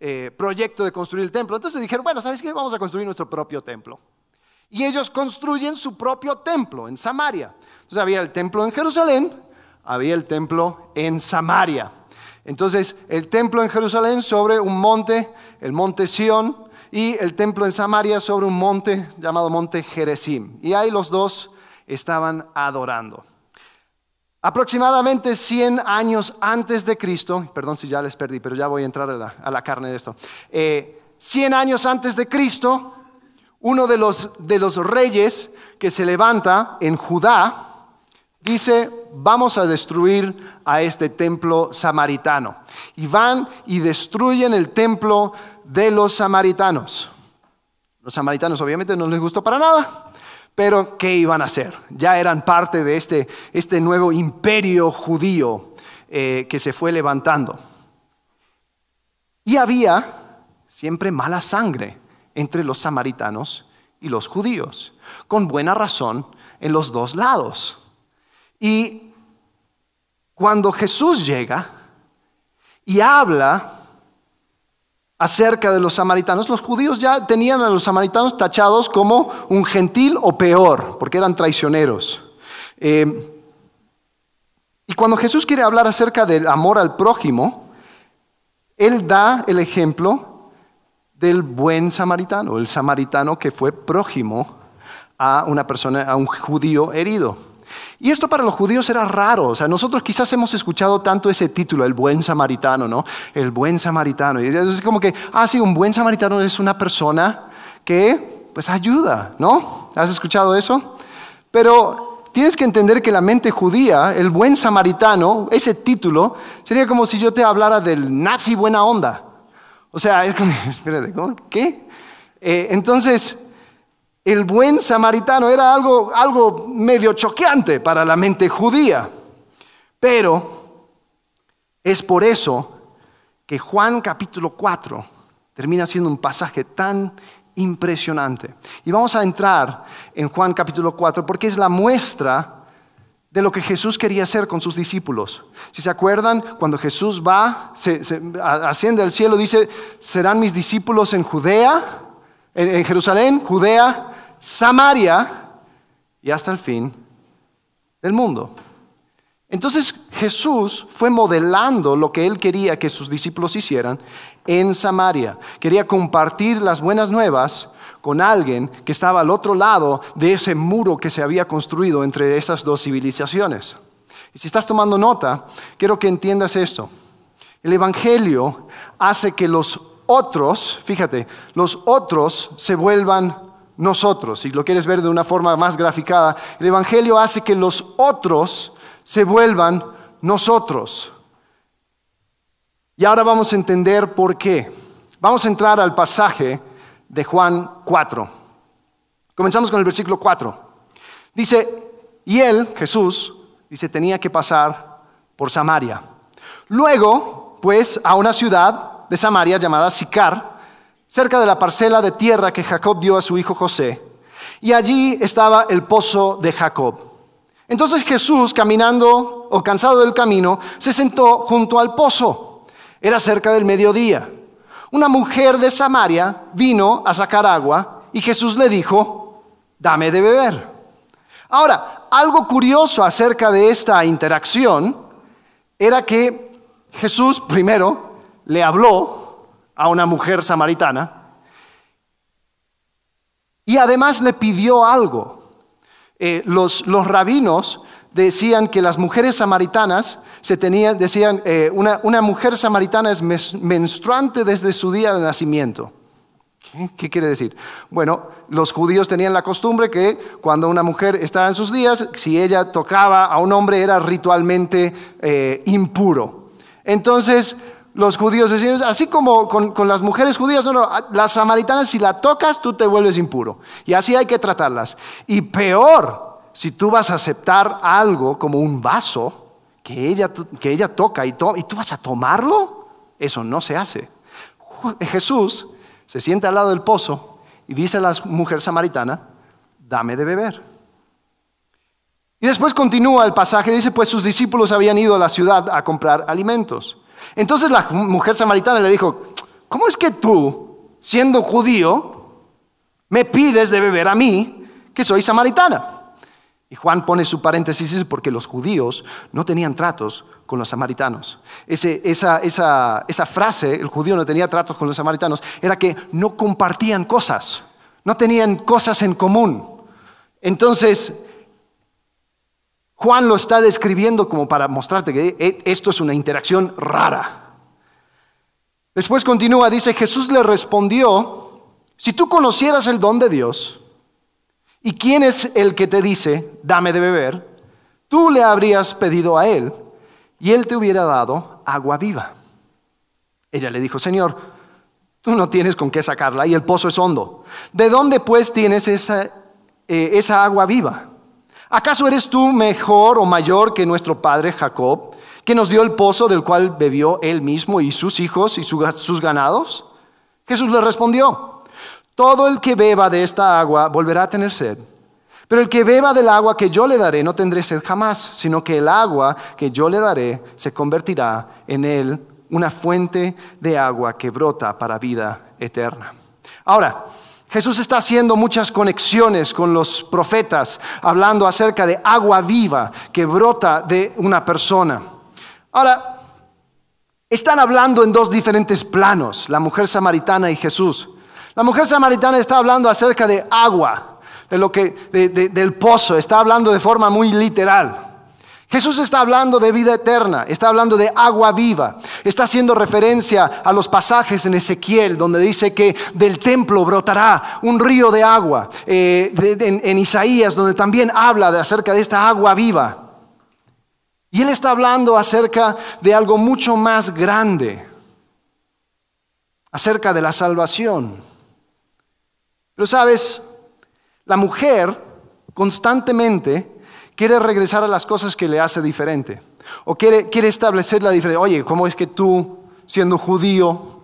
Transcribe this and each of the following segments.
eh, proyecto de construir el templo. Entonces dijeron, bueno, ¿sabes qué? Vamos a construir nuestro propio templo. Y ellos construyen su propio templo en Samaria. Entonces había el templo en Jerusalén, había el templo en Samaria. Entonces, el templo en Jerusalén sobre un monte, el monte Sión, y el templo en Samaria sobre un monte llamado monte Jerezim. Y ahí los dos estaban adorando. Aproximadamente 100 años antes de Cristo, perdón si ya les perdí, pero ya voy a entrar a la, carne de esto. 100 eh, años antes de Cristo, uno de los, de los reyes que se levanta en Judá dice, vamos a destruir a este templo samaritano. Y van y destruyen el templo de los samaritanos. Los samaritanos obviamente no les gustó para nada. Pero, ¿qué iban a hacer? Ya eran parte de este, este nuevo imperio judío eh, que se fue levantando. Y había siempre mala sangre entre los samaritanos y los judíos, con buena razón en los dos lados. Y cuando Jesús llega y habla acerca de los samaritanos, los judíos ya tenían a los samaritanos tachados como un gentil o peor, porque eran traicioneros. Eh, y cuando Jesús quiere hablar acerca del amor al prójimo, Él da el ejemplo del buen samaritano, el samaritano que fue prójimo a una persona, a un judío herido. Y esto para los judíos era raro, o sea, nosotros quizás hemos escuchado tanto ese título, el buen samaritano, ¿no? El buen samaritano. Y es como que, ah, sí, un buen samaritano es una persona que, pues, ayuda, ¿no? ¿Has escuchado eso? Pero tienes que entender que la mente judía, el buen samaritano, ese título, sería como si yo te hablara del nazi buena onda. O sea, es como, espérate, ¿qué? Eh, entonces, el buen samaritano era algo, algo medio choqueante para la mente judía. Pero es por eso que Juan capítulo 4 termina siendo un pasaje tan impresionante. Y vamos a entrar en Juan capítulo 4 porque es la muestra de lo que Jesús quería hacer con sus discípulos. Si se acuerdan, cuando Jesús va, se, asciende al cielo, dice, serán mis discípulos en Judea, en Jerusalén, Judea, Samaria y hasta el fin del mundo. Entonces Jesús fue modelando lo que él quería que sus discípulos hicieran en Samaria. Quería compartir las buenas nuevas con alguien que estaba al otro lado de ese muro que se había construido entre esas dos civilizaciones. Y si estás tomando nota, quiero que entiendas esto. El Evangelio hace que los otros, fíjate, los otros se vuelvan nosotros. Si lo quieres ver de una forma más graficada, el Evangelio hace que los otros se vuelvan nosotros. Y ahora vamos a entender por qué. Vamos a entrar al pasaje de Juan 4. Comenzamos con el versículo 4. Dice, y él, Jesús, dice, tenía que pasar por Samaria. Luego, pues, a una ciudad de Samaria llamada Sicar, cerca de la parcela de tierra que Jacob dio a su hijo José. Y allí estaba el pozo de Jacob. Entonces Jesús, caminando o cansado del camino, se sentó junto al pozo. Era cerca del mediodía. Una mujer de Samaria vino a sacar agua y Jesús le dijo, dame de beber. Ahora, algo curioso acerca de esta interacción era que Jesús primero le habló a una mujer samaritana y además le pidió algo. Eh, los, los, rabinos decían que las mujeres samaritanas se tenían, decían, eh, una, una, mujer samaritana es menstruante desde su día de nacimiento. ¿Qué, quiere decir? Bueno, los judíos tenían la costumbre que cuando una mujer estaba en sus días, si ella tocaba a un hombre era ritualmente eh, impuro. Entonces, los judíos decían, así como con, las mujeres judías, no, no, las samaritanas si la tocas tú te vuelves impuro. Y así hay que tratarlas. Y peor, si tú vas a aceptar algo como un vaso que ella, que ella toca y, y tú vas a tomarlo, eso no se hace. Jesús se sienta al lado del pozo y dice a la mujer samaritana, dame de beber. Y después continúa el pasaje, dice, pues sus discípulos habían ido a la ciudad a comprar alimentos. Entonces la mujer samaritana le dijo, ¿cómo es que tú, siendo judío, me pides de beber a mí, que soy samaritana? Y Juan pone su paréntesis porque los judíos no tenían tratos con los samaritanos. esa, esa frase, el judío no tenía tratos con los samaritanos, era que no compartían cosas, no tenían cosas en común. Entonces, Juan lo está describiendo como para mostrarte que eh, esto es una interacción rara. Después continúa, dice, Jesús le respondió, si tú conocieras el don de Dios, ¿y quién es el que te dice, dame de beber? Tú le habrías pedido a él y él te hubiera dado agua viva. Ella le dijo, Señor, tú no tienes con qué sacarla y el pozo es hondo. ¿De dónde pues tienes esa, eh, esa agua viva? ¿Acaso eres tú mejor o mayor que nuestro padre Jacob, que nos dio el pozo del cual bebió él mismo y sus hijos y sus ganados? Jesús le respondió, todo el que beba de esta agua volverá a tener sed, pero el que beba del agua que yo le daré no tendré sed jamás, sino que el agua que yo le daré se convertirá en él una fuente de agua que brota para vida eterna. Ahora, Jesús está haciendo muchas conexiones con los profetas, hablando acerca de agua viva que brota de una persona. Ahora, están hablando en dos diferentes planos, la mujer samaritana y Jesús. La mujer samaritana está hablando acerca de agua, de lo que, del pozo, está hablando de forma muy literal. Jesús está hablando de vida eterna, está hablando de agua viva, está haciendo referencia a los pasajes en Ezequiel donde dice que del templo brotará un río de agua, eh, en, Isaías donde también habla de acerca de esta agua viva. Y él está hablando acerca de algo mucho más grande, acerca de la salvación. Pero sabes, la mujer constantemente quiere regresar a las cosas que le hace diferente. O quiere, quiere establecer la diferencia. Oye, ¿cómo es que tú, siendo judío,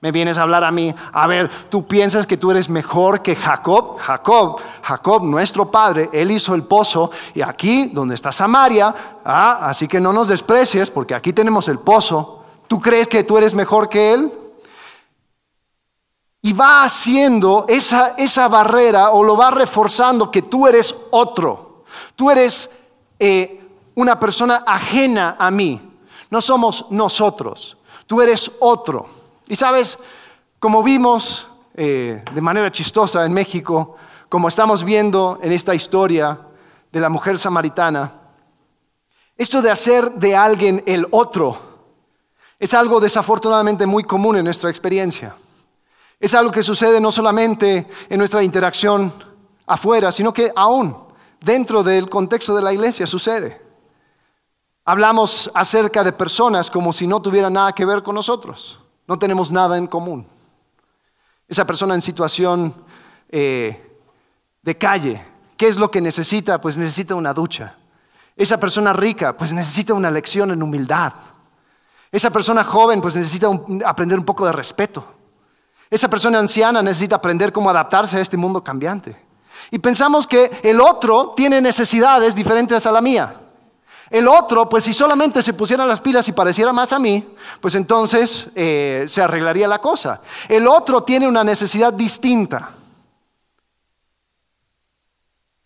me vienes a hablar a mí? A ver, ¿tú piensas que tú eres mejor que Jacob? Jacob, Jacob, nuestro padre, él hizo el pozo y aquí, donde está Samaria, ah, así que no nos desprecies porque aquí tenemos el pozo. ¿Tú crees que tú eres mejor que él? Y va haciendo esa, esa barrera o lo va reforzando que tú eres otro. Tú eres eh, una persona ajena a mí. No somos nosotros. Tú eres otro. Y sabes, como vimos eh, de manera chistosa en México, como estamos viendo en esta historia de la mujer samaritana, esto de hacer de alguien el otro es algo desafortunadamente muy común en nuestra experiencia. Es algo que sucede no solamente en nuestra interacción afuera, sino que aún dentro del contexto de la iglesia sucede. Hablamos acerca de personas como si no tuvieran nada que ver con nosotros. No tenemos nada en común. Esa persona en situación eh, de calle, ¿qué es lo que necesita? Pues necesita una ducha. Esa persona rica, pues necesita una lección en humildad. Esa persona joven, pues necesita aprender un poco de respeto. Esa persona anciana necesita aprender cómo adaptarse a este mundo cambiante. Y pensamos que el otro tiene necesidades diferentes a la mía. El otro, pues si solamente se pusieran las pilas y pareciera más a mí, pues entonces eh, se arreglaría la cosa. El otro tiene una necesidad distinta.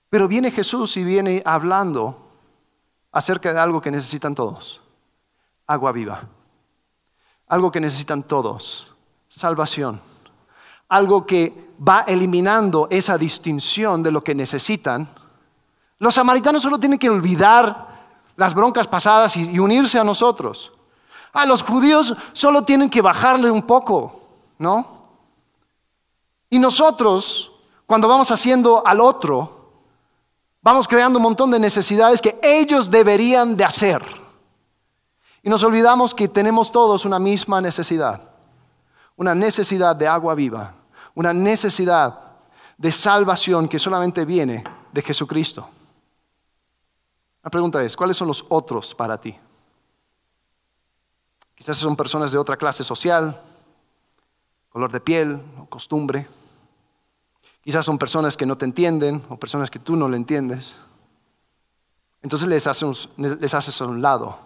Pero viene Jesús y viene hablando acerca de algo que necesitan todos. Agua viva. Algo que necesitan todos. Salvación algo que va eliminando esa distinción de lo que necesitan, los samaritanos solo tienen que olvidar las broncas pasadas y, unirse a nosotros. A los judíos solo tienen que bajarle un poco, ¿no? Y nosotros, cuando vamos haciendo al otro, vamos creando un montón de necesidades que ellos deberían de hacer. Y nos olvidamos que tenemos todos una misma necesidad, una necesidad de agua viva una necesidad de salvación que solamente viene de Jesucristo. La pregunta es, ¿cuáles son los otros para ti? Quizás son personas de otra clase social, color de piel o costumbre. Quizás son personas que no te entienden o personas que tú no le entiendes. Entonces les haces, les haces a un lado.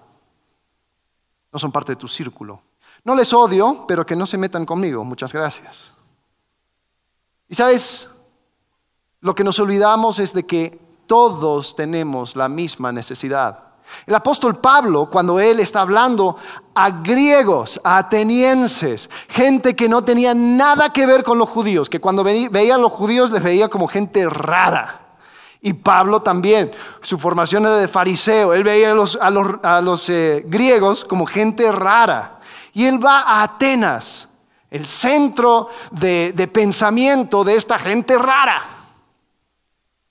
No son parte de tu círculo. No les odio, pero que no se metan conmigo. Muchas gracias. Y sabes, lo que nos olvidamos es de que todos tenemos la misma necesidad. El apóstol Pablo, cuando él está hablando a griegos, a atenienses, gente que no tenía nada que ver con los judíos, que cuando veían los judíos les veía como gente rara. Y Pablo también, su formación era de fariseo, él veía a los, eh, griegos como gente rara. Y él va a Atenas, el centro de pensamiento de esta gente rara.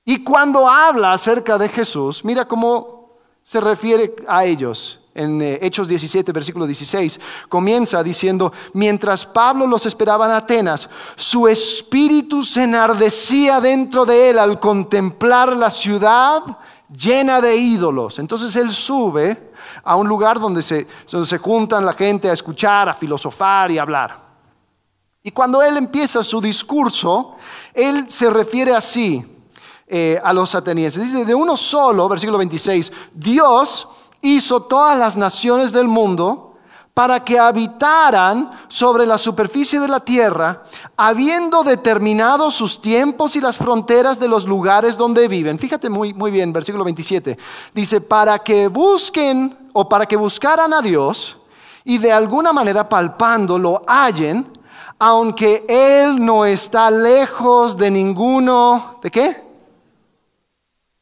Y cuando habla acerca de Jesús, mira cómo se refiere a ellos. En eh, Hechos 17, versículo 16, comienza diciendo, mientras Pablo los esperaba en Atenas, su espíritu se enardecía dentro de él al contemplar la ciudad llena de ídolos. Entonces él sube a un lugar donde se, donde se juntan la gente a escuchar, a filosofar y hablar. Y cuando él empieza su discurso, él se refiere así eh, a los atenienses. Dice, de uno solo, versículo 26, Dios hizo todas las naciones del mundo para que habitaran sobre la superficie de la tierra, habiendo determinado sus tiempos y las fronteras de los lugares donde viven. Fíjate muy, muy bien, versículo 27. Dice, para que busquen o para que buscaran a Dios y de alguna manera palpando lo hallen, aunque Él no está lejos de ninguno, ¿de qué?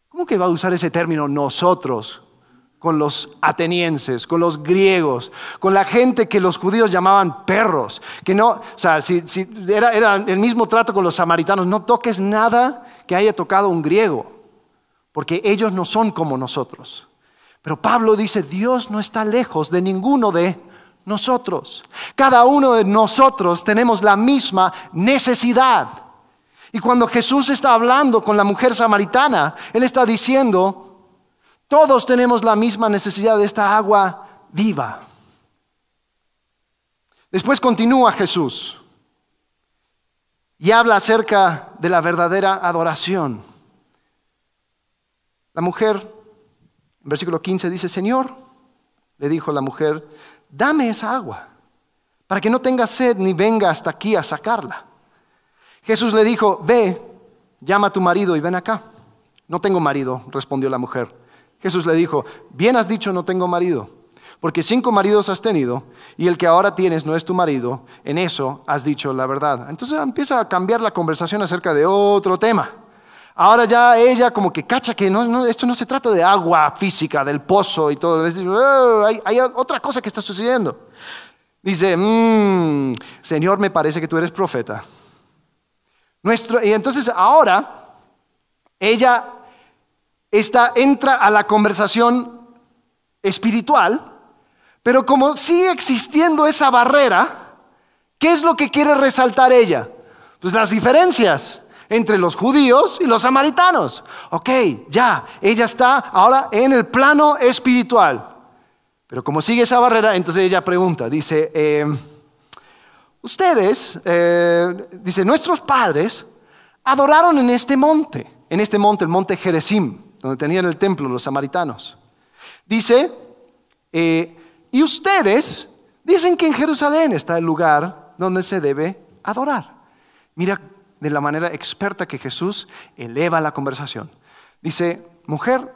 ¿Cómo que va a usar ese término nosotros? con los atenienses, con los griegos, con la gente que los judíos llamaban perros, que no, o sea, era, era, el mismo trato con los samaritanos, no toques nada que haya tocado un griego, porque ellos no son como nosotros. Pero Pablo dice, Dios no está lejos de ninguno de nosotros. Cada uno de nosotros tenemos la misma necesidad. Y cuando Jesús está hablando con la mujer samaritana, Él está diciendo, todos tenemos la misma necesidad de esta agua viva. Después continúa Jesús y habla acerca de la verdadera adoración. La mujer, en versículo 15, dice, Señor, le dijo la mujer, dame esa agua, para que no tenga sed ni venga hasta aquí a sacarla. Jesús le dijo, ve, llama a tu marido y ven acá. No tengo marido, respondió la mujer. Jesús le dijo, bien has dicho, no tengo marido, porque cinco maridos has tenido y el que ahora tienes no es tu marido, en eso has dicho la verdad. Entonces empieza a cambiar la conversación acerca de otro tema. Ahora ya ella como que cacha que no, esto no se trata de agua física, del pozo y todo. Oh, hay, otra cosa que está sucediendo. Dice, mmm, Señor, me parece que tú eres profeta y entonces ahora ella entra a la conversación espiritual, pero como sigue existiendo esa barrera, ¿qué es lo que quiere resaltar ella? Pues las diferencias entre los judíos y los samaritanos. Ok, ya, ella está ahora en el plano espiritual. Pero como sigue esa barrera, entonces ella pregunta, dice, eh, Ustedes, eh, dice, nuestros padres adoraron en este monte, en este monte, el monte Jerezim, donde tenían el templo los samaritanos. Dice, eh, y ustedes dicen que en Jerusalén está el lugar donde se debe adorar. Mira de la manera experta que Jesús eleva la conversación. Dice, mujer,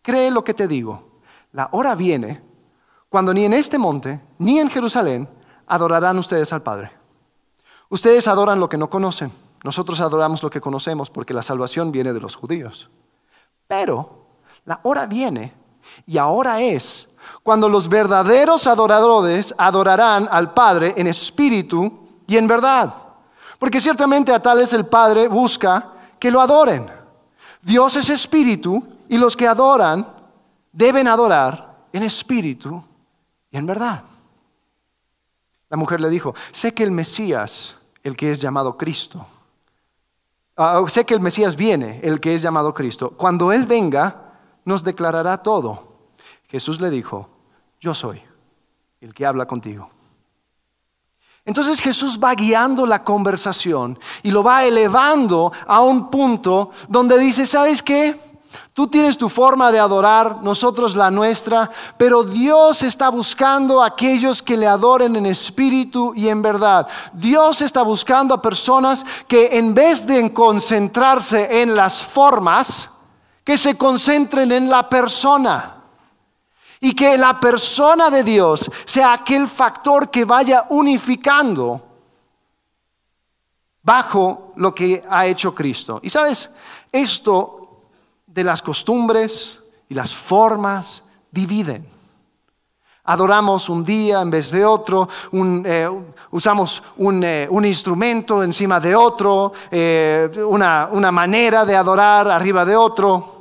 cree lo que te digo. La hora viene cuando ni en este monte, ni en Jerusalén, adorarán ustedes al Padre. Ustedes adoran lo que no conocen. Nosotros adoramos lo que conocemos porque la salvación viene de los judíos. Pero la hora viene y ahora es cuando los verdaderos adoradores adorarán al Padre en espíritu y en verdad. Porque ciertamente a tales el Padre busca que lo adoren. Dios es espíritu y los que adoran deben adorar en espíritu y en verdad. La mujer le dijo, sé que el Mesías, el que es llamado Cristo, ah, sé que el Mesías viene, el que es llamado Cristo. Cuando Él venga, nos declarará todo. Jesús le dijo, yo soy el que habla contigo. Entonces Jesús va guiando la conversación y lo va elevando a un punto donde dice, ¿sabes qué? Tú tienes tu forma de adorar, nosotros la nuestra, pero Dios está buscando a aquellos que le adoren en espíritu y en verdad. Dios está buscando a personas que en vez de concentrarse en las formas, que se concentren en la persona. Y que la persona de Dios sea aquel factor que vaya unificando bajo lo que ha hecho Cristo. Y sabes, esto de las costumbres y las formas dividen. Adoramos un día en vez de otro, eh, usamos eh, un, instrumento encima de otro, eh, una manera de adorar arriba de otro.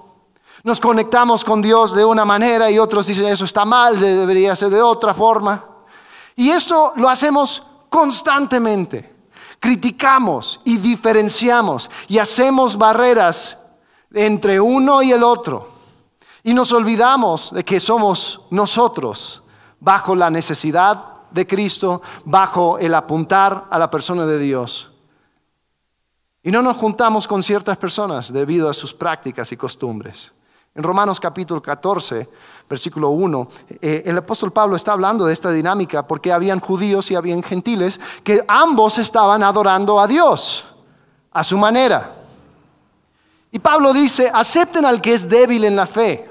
Nos conectamos con Dios de una manera y otros dicen eso está mal, debería ser de otra forma. Y esto lo hacemos constantemente. Criticamos y diferenciamos y hacemos barreras entre uno y el otro. Y nos olvidamos de que somos nosotros bajo la necesidad de Cristo, bajo el apuntar a la persona de Dios. Y no nos juntamos con ciertas personas debido a sus prácticas y costumbres. En Romanos capítulo 14, versículo 1, eh, el apóstol Pablo está hablando de esta dinámica porque habían judíos y habían gentiles que ambos estaban adorando a Dios a su manera. Y Pablo dice, acepten al que es débil en la fe,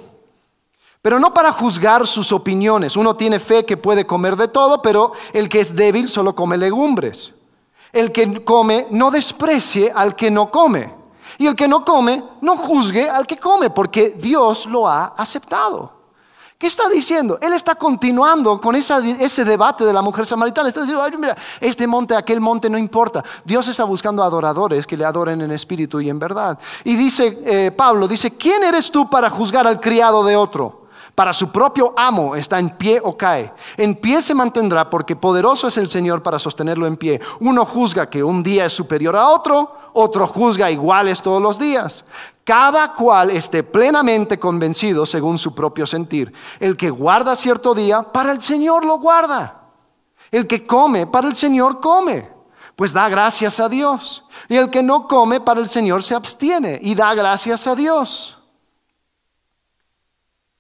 pero no para juzgar sus opiniones. Uno tiene fe que puede comer de todo, pero el que es débil solo come legumbres. El que come no desprecie al que no come. Y el que no come no juzgue al que come, porque Dios lo ha aceptado. ¿Qué está diciendo? Él está continuando con ese debate de la mujer samaritana. Está diciendo, mira, este monte, aquel monte no importa. Dios está buscando adoradores que le adoren en espíritu y en verdad. Y dice eh, Pablo, dice, ¿quién eres tú para juzgar al criado de otro? Para su propio amo está en pie o cae. En pie se mantendrá porque poderoso es el Señor para sostenerlo en pie. Uno juzga que un día es superior a otro, otro juzga iguales todos los días cada cual esté plenamente convencido según su propio sentir. El que guarda cierto día, para el Señor lo guarda. El que come, para el Señor come, pues da gracias a Dios. Y el que no come, para el Señor se abstiene y da gracias a Dios.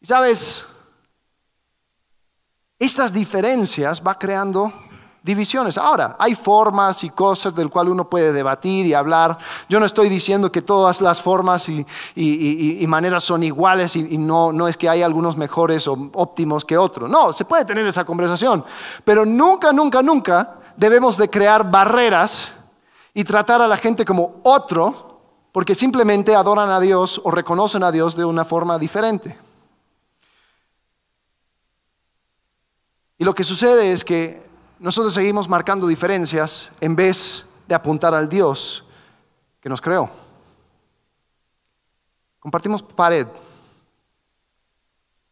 Y sabes, estas diferencias va creando divisiones. Ahora, hay formas y cosas del cual uno puede debatir y hablar. Yo no estoy diciendo que todas las formas y, maneras son iguales y, no, no es que hay algunos mejores o óptimos que otros. No, se puede tener esa conversación. Pero nunca, nunca, nunca debemos de crear barreras y tratar a la gente como otro porque simplemente adoran a Dios o reconocen a Dios de una forma diferente. Y lo que sucede es que nosotros seguimos marcando diferencias en vez de apuntar al Dios que nos creó. Compartimos pared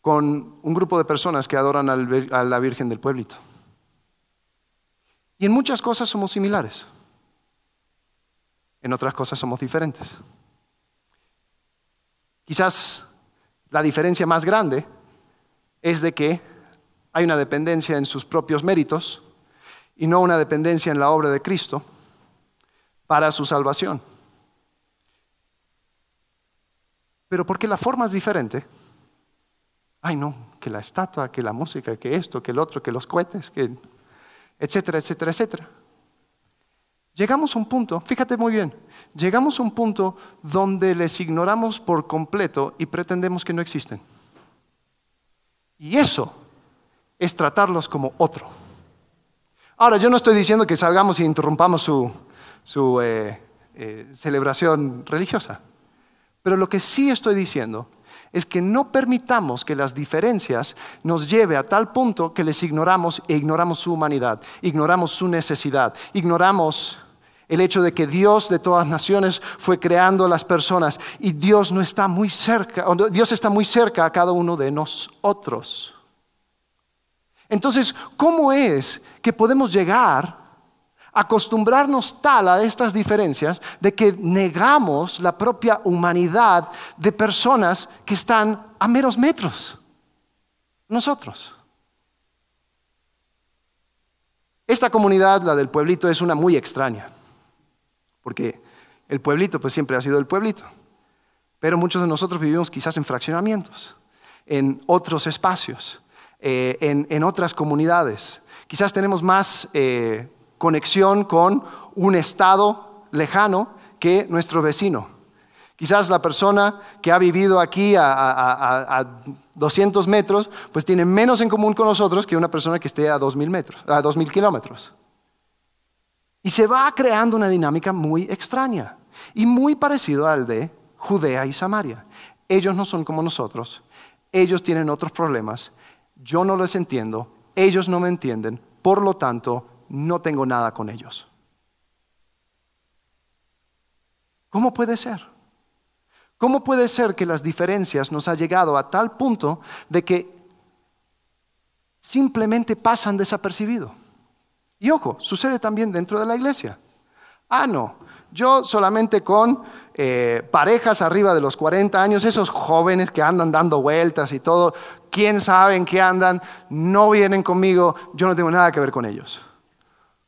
con un grupo de personas que adoran a la Virgen del Pueblito. Y en muchas cosas somos similares. En otras cosas somos diferentes. Quizás la diferencia más grande es de que hay una dependencia en sus propios méritos y no una dependencia en la obra de Cristo para su salvación. Pero porque la forma es diferente, ay no, que la estatua, que la música, que esto, que el otro, que los cohetes, que etcétera, etcétera, etcétera. Llegamos a un punto, fíjate muy bien, llegamos a un punto donde les ignoramos por completo y pretendemos que no existen. Y eso es tratarlos como otro. Ahora, yo no estoy diciendo que salgamos y interrumpamos su, eh, eh, celebración religiosa, pero lo que sí estoy diciendo es que no permitamos que las diferencias nos lleve a tal punto que les ignoramos e ignoramos su humanidad, ignoramos su necesidad, ignoramos el hecho de que Dios de todas naciones fue creando a las personas y Dios no está muy cerca, Dios está muy cerca a cada uno de nosotros. Entonces, ¿cómo es que podemos llegar a acostumbrarnos tal a estas diferencias de que negamos la propia humanidad de personas que están a meros metros? Nosotros. Esta comunidad, la del pueblito, es una muy extraña, porque el pueblito pues siempre ha sido el pueblito. Pero muchos de nosotros vivimos quizás en fraccionamientos, en otros espacios, eh, en, otras comunidades. Quizás tenemos más eh, conexión con un estado lejano que nuestro vecino. Quizás la persona que ha vivido aquí a, 200 metros, pues tiene menos en común con nosotros que una persona que esté a 2.000 metros, a 2.000 kilómetros. Y se va creando una dinámica muy extraña y muy parecido al de Judea y Samaria. Ellos no son como nosotros, ellos tienen otros problemas, yo no los entiendo, ellos no me entienden, por lo tanto, no tengo nada con ellos. ¿Cómo puede ser? ¿Cómo puede ser que las diferencias nos ha llegado a tal punto de que simplemente pasan desapercibido? Y ojo, sucede también dentro de la iglesia. Ah, no, yo solamente con eh, parejas arriba de los 40 años, esos jóvenes que andan dando vueltas y todo, quién sabe en qué andan, no vienen conmigo, yo no tengo nada que ver con ellos.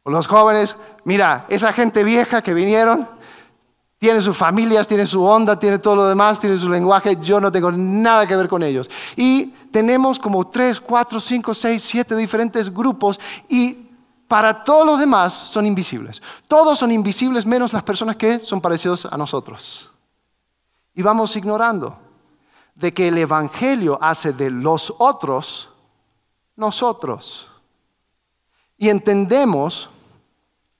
O los jóvenes, mira, esa gente vieja que vinieron, tiene sus familias, tiene su onda, tiene todo lo demás, tiene su lenguaje, yo no tengo nada que ver con ellos. Y tenemos como tres, cuatro, cinco, seis, siete diferentes grupos y para todos los demás son invisibles. Todos son invisibles menos las personas que son parecidos a nosotros. Y vamos ignorando de que el Evangelio hace de los otros nosotros. Y entendemos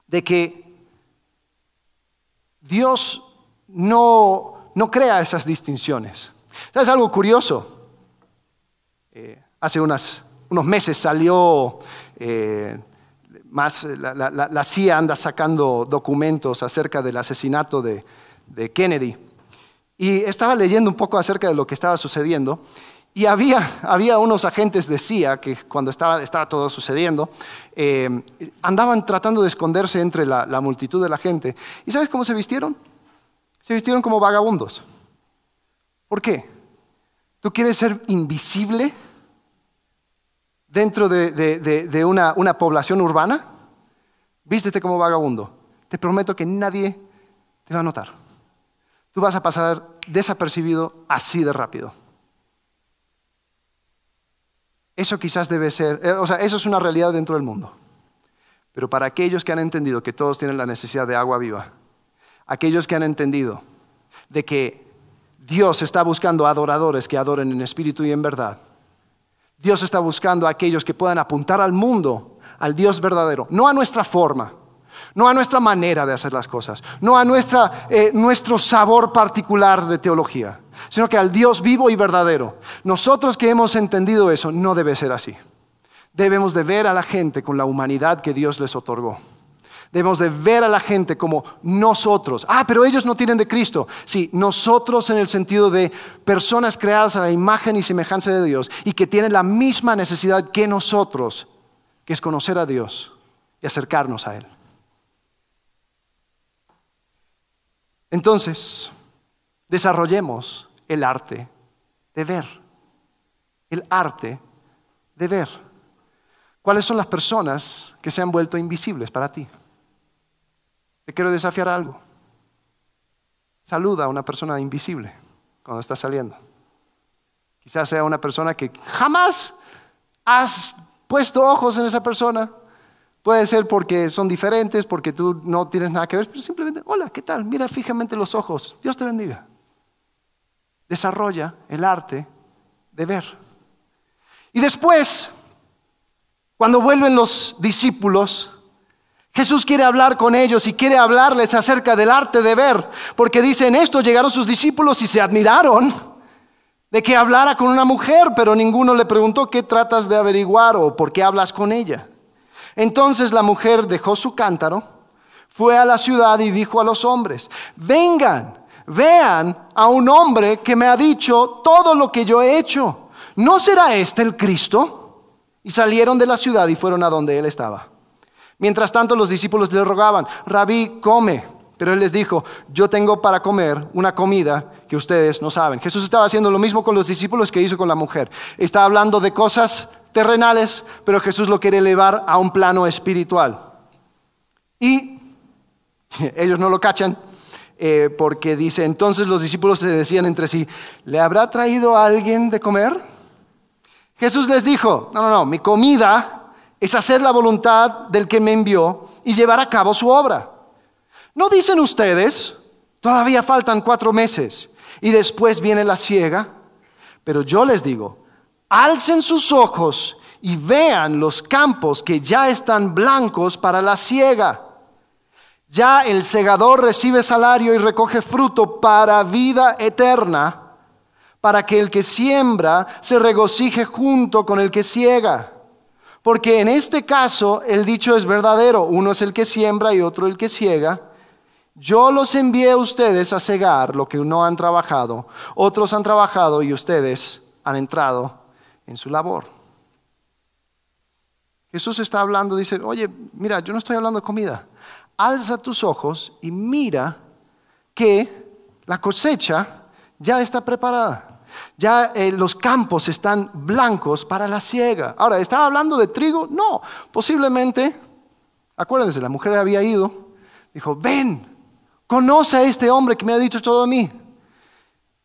de que Dios no, crea esas distinciones. ¿Sabes algo curioso? Eh, hace unos meses salió eh, más, la, CIA anda sacando documentos acerca del asesinato de, Kennedy. Y estaba leyendo un poco acerca de lo que estaba sucediendo. Y había, unos agentes de CIA que cuando estaba, todo sucediendo, eh, andaban tratando de esconderse entre la, multitud de la gente. ¿Y sabes cómo se vistieron? Se vistieron como vagabundos. ¿Por qué? ¿Tú quieres ser invisible? dentro de, una, población urbana, vístete como vagabundo. Te prometo que nadie te va a notar. Tú vas a pasar desapercibido así de rápido. Eso quizás debe ser, eh, o sea, eso es una realidad dentro del mundo. Pero para aquellos que han entendido que todos tienen la necesidad de agua viva, aquellos que han entendido de que Dios está buscando adoradores que adoren en espíritu y en verdad, Dios está buscando a aquellos que puedan apuntar al mundo, al Dios verdadero, no a nuestra forma, no a nuestra manera de hacer las cosas, no a eh, nuestro sabor particular de teología, sino que al Dios vivo y verdadero. Nosotros que hemos entendido eso, no debe ser así. Debemos de ver a la gente con la humanidad que Dios les otorgó. Debemos de ver a la gente como nosotros. Ah, pero ellos no tienen de Cristo. Sí, nosotros en el sentido de personas creadas a la imagen y semejanza de Dios y que tienen la misma necesidad que nosotros, que es conocer a Dios y acercarnos a Él. Entonces, desarrollemos el arte de ver. El arte de ver. ¿Cuáles son las personas que se han vuelto invisibles para ti? Te quiero desafiar algo. Saluda a una persona invisible cuando estás saliendo. Quizás sea una persona que jamás has puesto ojos en esa persona. Puede ser porque son diferentes, porque tú no tienes nada que ver, pero simplemente, hola, ¿qué tal? Mira fijamente los ojos. Dios te bendiga. Desarrolla el arte de ver. Y después, cuando vuelven los discípulos, Jesús quiere hablar con ellos y quiere hablarles acerca del arte de ver, porque dice en esto llegaron sus discípulos y se admiraron de que hablara con una mujer, pero ninguno le preguntó qué tratas de averiguar o por qué hablas con ella. Entonces la mujer dejó su cántaro, fue a la ciudad y dijo a los hombres, vengan, vean a un hombre que me ha dicho todo lo que yo he hecho. ¿No será este el Cristo? Y salieron de la ciudad y fueron a donde él estaba. Mientras tanto los discípulos le rogaban, rabí, come. Pero él les dijo, yo tengo para comer una comida que ustedes no saben. Jesús estaba haciendo lo mismo con los discípulos que hizo con la mujer. Está hablando de cosas terrenales, pero Jesús lo quiere elevar a un plano espiritual. Y ellos no lo cachan. eh, porque dice, entonces los discípulos se decían entre sí, ¿le habrá traído alguien de comer? Jesús les dijo, no, no, no, mi comida es hacer la voluntad del que me envió y llevar a cabo su obra. ¿No dicen ustedes, todavía faltan cuatro meses y después viene la ciega? Pero yo les digo, alcen sus ojos y vean los campos que ya están blancos para la siega. Ya el segador recibe salario y recoge fruto para vida eterna, para que el que siembra se regocije junto con el que ciega. Porque en este caso el dicho es verdadero, uno es el que siembra y otro el que ciega. Yo los envié a ustedes a cegar lo que no han trabajado, otros han trabajado y ustedes han entrado en su labor. Jesús está hablando, dice, oye, mira, yo no estoy hablando de comida, alza tus ojos y mira que la cosecha ya está preparada. Ya eh, los campos están blancos para la siega. Ahora, ¿estaba hablando de trigo? No, posiblemente, acuérdense, la mujer había ido, dijo, ven, conoce a este hombre que me ha dicho todo a mí.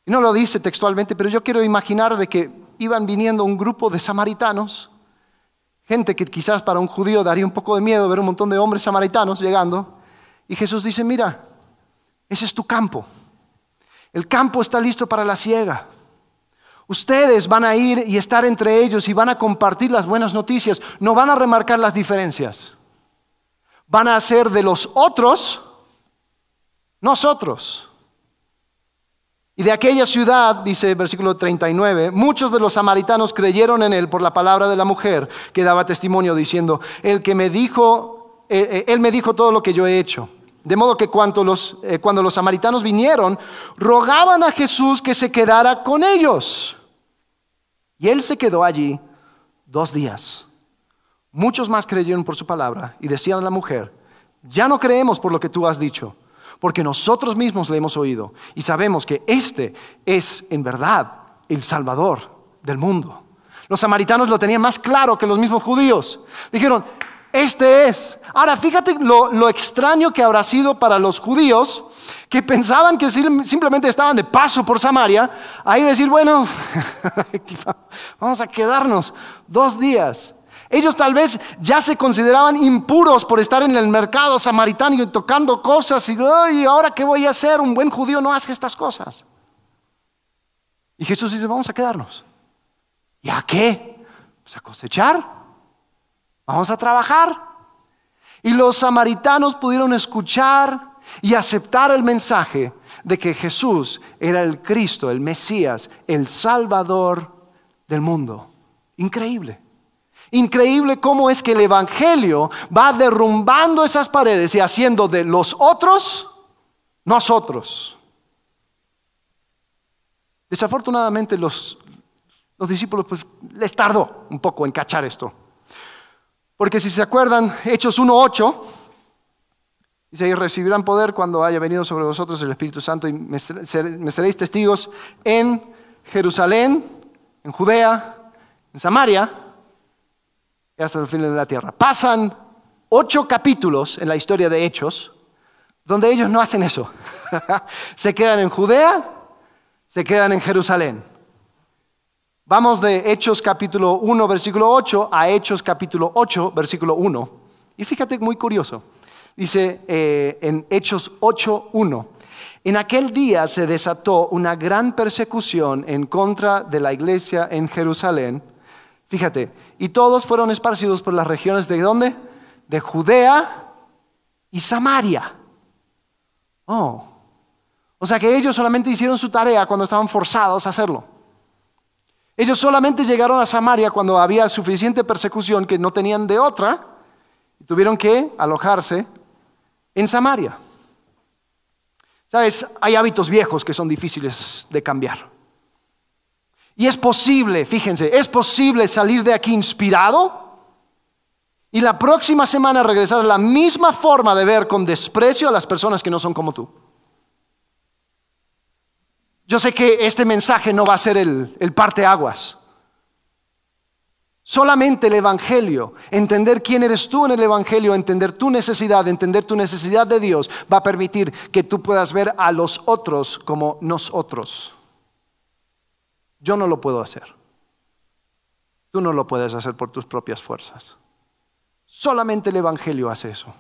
Y no lo dice textualmente, pero yo quiero imaginar de que iban viniendo un grupo de samaritanos Gente que quizás para un judío daría un poco de miedo ver un montón de hombres samaritanos llegando. Y Jesús dice, mira, ese es tu campo. El campo está listo para la siega. Ustedes van a ir y estar entre ellos y van a compartir las buenas noticias. No van a remarcar las diferencias. Van a hacer de los otros nosotros. Y de aquella ciudad, dice el versículo 39, muchos de los samaritanos creyeron en él por la palabra de la mujer que daba testimonio diciendo, el que me dijo, eh, eh, él me dijo todo lo que yo he hecho. De modo que cuando los, eh, cuando los samaritanos vinieron, rogaban a Jesús que se quedara con ellos. Y él se quedó allí dos días. Muchos más creyeron por su palabra y decían a la mujer, ya no creemos por lo que tú has dicho porque nosotros mismos le hemos oído y sabemos que este es en verdad el Salvador del mundo. Los samaritanos lo tenían más claro que los mismos judíos. Dijeron, este es. Ahora, fíjate lo, extraño que habrá sido para los judíos que pensaban que simplemente estaban de paso por Samaria, ahí decir, bueno, vamos a quedarnos dos días. Ellos tal vez ya se consideraban impuros por estar en el mercado samaritano y tocando cosas y, ahora qué voy a hacer? Un buen judío no hace estas cosas. Y Jesús dice, vamos a quedarnos. ¿Y a qué? Pues a cosechar. Vamos a trabajar. Y los samaritanos pudieron escuchar y aceptar el mensaje de que Jesús era el Cristo, el Mesías, el Salvador del mundo. Increíble. Increíble cómo es que el Evangelio va derrumbando esas paredes y haciendo de los otros nosotros. Desafortunadamente los, los discípulos pues les tardó un poco en cachar esto. Porque si se acuerdan, Hechos 1.8, dice, y recibirán poder cuando haya venido sobre vosotros el Espíritu Santo y me seréis testigos en Jerusalén, en Judea, en Samaria hasta el fin de la tierra. Pasan ocho capítulos en la historia de Hechos donde ellos no hacen eso. se quedan en Judea, se quedan en Jerusalén. Vamos de Hechos capítulo 1, versículo 8 a Hechos capítulo 8, versículo 1. Y fíjate, muy curioso. Dice eh, en Hechos 8, 1. En aquel día se desató una gran persecución en contra de la iglesia en Jerusalén. Fíjate, y todos fueron esparcidos por las regiones de dónde? De Judea y Samaria. Oh. O sea que ellos solamente hicieron su tarea cuando estaban forzados a hacerlo. Ellos solamente llegaron a Samaria cuando había suficiente persecución que no tenían de otra y tuvieron que alojarse en Samaria. Sabes, hay hábitos viejos que son difíciles de cambiar. Y es posible, fíjense, es posible salir de aquí inspirado y la próxima semana regresar a la misma forma de ver con desprecio a las personas que no son como tú. Yo sé que este mensaje no va a ser el, el parteaguas. Solamente el Evangelio, entender quién eres tú en el Evangelio, entender tu necesidad, entender tu necesidad de Dios, va a permitir que tú puedas ver a los otros como nosotros. Yo no lo puedo hacer. Tú no lo puedes hacer por tus propias fuerzas. Solamente el Evangelio hace eso.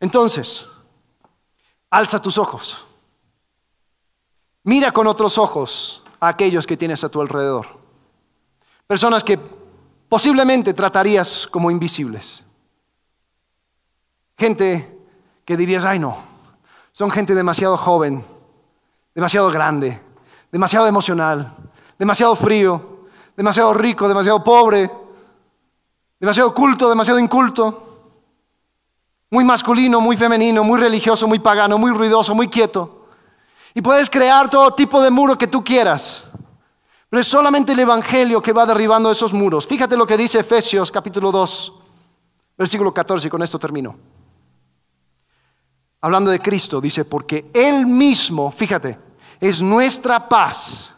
Entonces, alza tus ojos. Mira con otros ojos a aquellos que tienes a tu alrededor. Personas que posiblemente tratarías como invisibles. Gente que dirías, ay no, son gente demasiado joven, demasiado grande, demasiado emocional, demasiado frío, demasiado rico, demasiado pobre, demasiado culto, demasiado inculto, muy masculino, muy femenino, muy religioso, muy pagano, muy ruidoso, muy quieto. Y puedes crear todo tipo de muro que tú quieras. Pero es solamente el Evangelio que va derribando esos muros. Fíjate lo que dice Efesios capítulo 2, versículo 14, y con esto termino. Hablando de Cristo, dice, porque Él mismo, fíjate, es nuestra paz.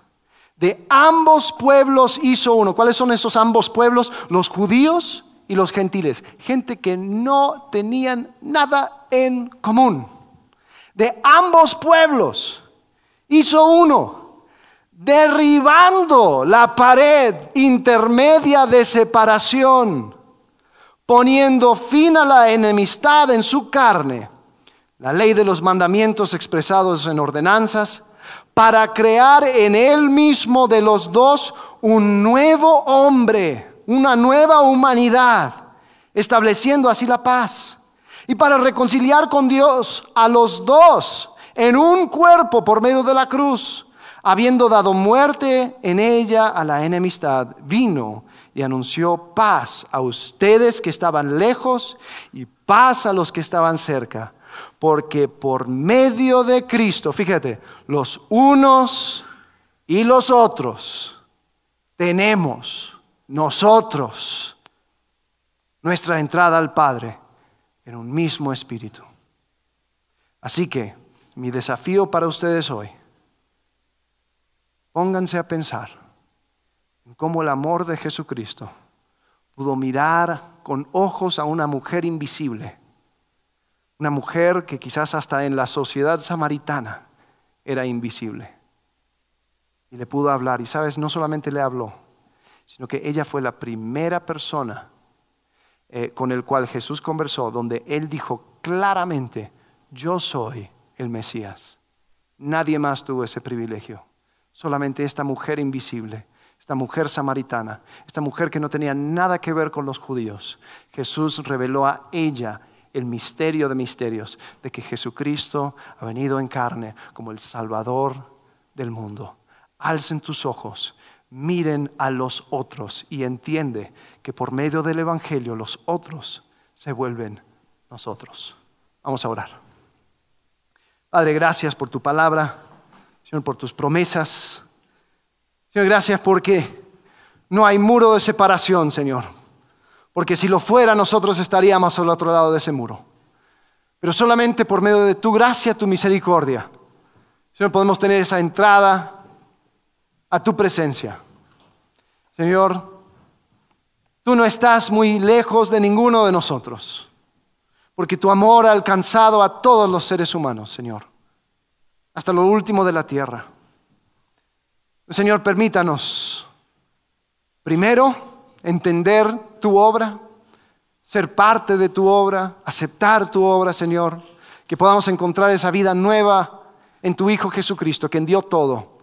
De ambos pueblos hizo uno. ¿Cuáles son esos ambos pueblos? Los judíos y los gentiles. Gente que no tenían nada en común. De ambos pueblos hizo uno derribando la pared intermedia de separación, poniendo fin a la enemistad en su carne, la ley de los mandamientos expresados en ordenanzas, para crear en él mismo de los dos un nuevo hombre, una nueva humanidad, estableciendo así la paz. Y para reconciliar con Dios a los dos en un cuerpo por medio de la cruz habiendo dado muerte en ella a la enemistad, vino y anunció paz a ustedes que estaban lejos y paz a los que estaban cerca. Porque por medio de Cristo, fíjate, los unos y los otros tenemos nosotros nuestra entrada al Padre en un mismo espíritu. Así que mi desafío para ustedes hoy Pónganse a pensar en cómo el amor de Jesucristo pudo mirar con ojos a una mujer invisible, una mujer que quizás hasta en la sociedad samaritana era invisible. Y le pudo hablar, y sabes, no solamente le habló, sino que ella fue la primera persona eh, con el cual Jesús conversó, donde él dijo claramente, yo soy el Mesías. Nadie más tuvo ese privilegio solamente esta mujer invisible, esta mujer samaritana, esta mujer que no tenía nada que ver con los judíos. Jesús reveló a ella el misterio de misterios, de que Jesucristo ha venido en carne como el Salvador del mundo. Alcen tus ojos, miren a los otros y entiende que por medio del Evangelio los otros se vuelven nosotros. Vamos a orar. Padre, gracias por tu palabra. Señor, por tus promesas. Señor, gracias porque no hay muro de separación, Señor. Porque si lo fuera, nosotros estaríamos al otro lado de ese muro. Pero solamente por medio de tu gracia, tu misericordia, Señor, podemos tener esa entrada a tu presencia. Señor, tú no estás muy lejos de ninguno de nosotros, porque tu amor ha alcanzado a todos los seres humanos, Señor hasta lo último de la tierra. Señor, permítanos, primero, entender tu obra, ser parte de tu obra, aceptar tu obra, Señor, que podamos encontrar esa vida nueva en tu Hijo Jesucristo, quien dio todo.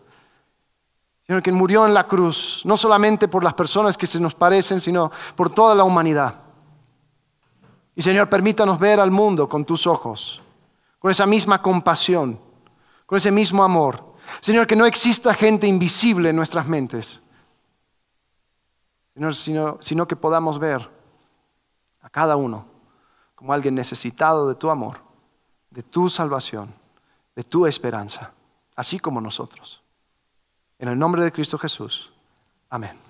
Señor, quien murió en la cruz, no solamente por las personas que se nos parecen, sino por toda la humanidad. Y Señor, permítanos ver al mundo con tus ojos, con esa misma compasión con ese mismo amor. Señor, que no exista gente invisible en nuestras mentes, Sino, sino que podamos ver a cada uno como alguien necesitado de tu amor, de tu salvación, de tu esperanza, así como nosotros. En el nombre de Cristo Jesús. Amén.